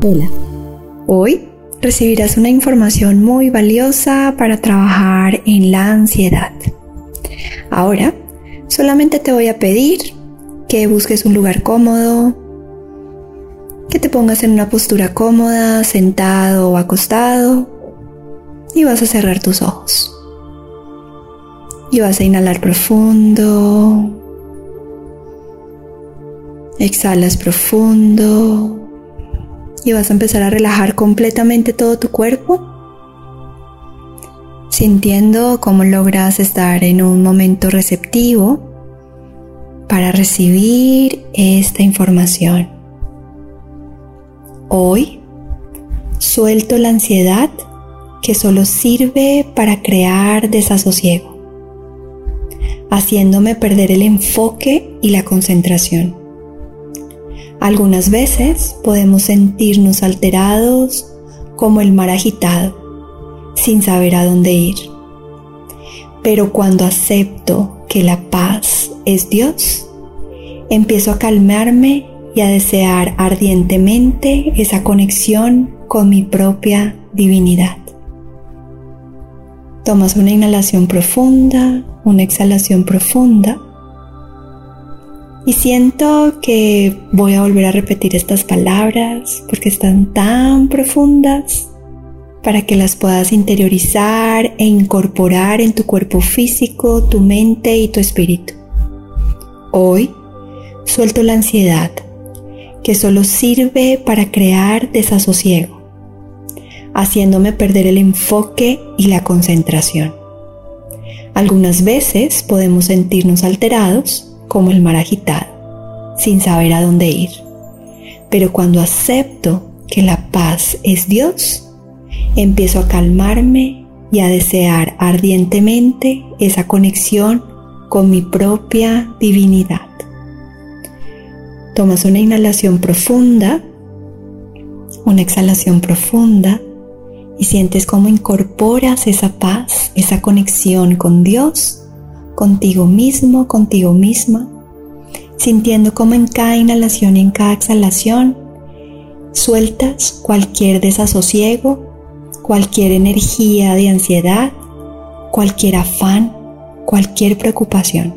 Hola, hoy recibirás una información muy valiosa para trabajar en la ansiedad. Ahora, solamente te voy a pedir que busques un lugar cómodo, que te pongas en una postura cómoda, sentado o acostado, y vas a cerrar tus ojos. Y vas a inhalar profundo. Exhalas profundo y vas a empezar a relajar completamente todo tu cuerpo, sintiendo cómo logras estar en un momento receptivo para recibir esta información. Hoy suelto la ansiedad que solo sirve para crear desasosiego, haciéndome perder el enfoque y la concentración. Algunas veces podemos sentirnos alterados como el mar agitado, sin saber a dónde ir. Pero cuando acepto que la paz es Dios, empiezo a calmarme y a desear ardientemente esa conexión con mi propia divinidad. Tomas una inhalación profunda, una exhalación profunda y siento que voy a volver a repetir estas palabras porque están tan profundas para que las puedas interiorizar e incorporar en tu cuerpo físico, tu mente y tu espíritu. Hoy suelto la ansiedad que solo sirve para crear desasosiego, haciéndome perder el enfoque y la concentración. Algunas veces podemos sentirnos alterados como el mar agitado, sin saber a dónde ir. Pero cuando acepto que la paz es Dios, empiezo a calmarme y a desear ardientemente esa conexión con mi propia divinidad. Tomas una inhalación profunda, una exhalación profunda y sientes cómo incorporas esa paz, esa conexión con Dios contigo mismo, contigo misma, sintiendo como en cada inhalación y en cada exhalación sueltas cualquier desasosiego, cualquier energía de ansiedad, cualquier afán, cualquier preocupación.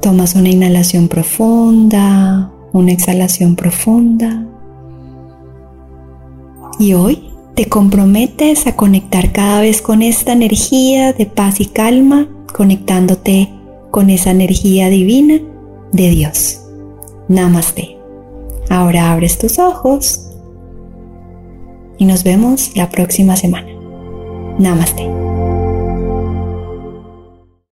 Tomas una inhalación profunda, una exhalación profunda. Y hoy te comprometes a conectar cada vez con esta energía de paz y calma conectándote con esa energía divina de Dios. Namaste. Ahora abres tus ojos y nos vemos la próxima semana. Namaste.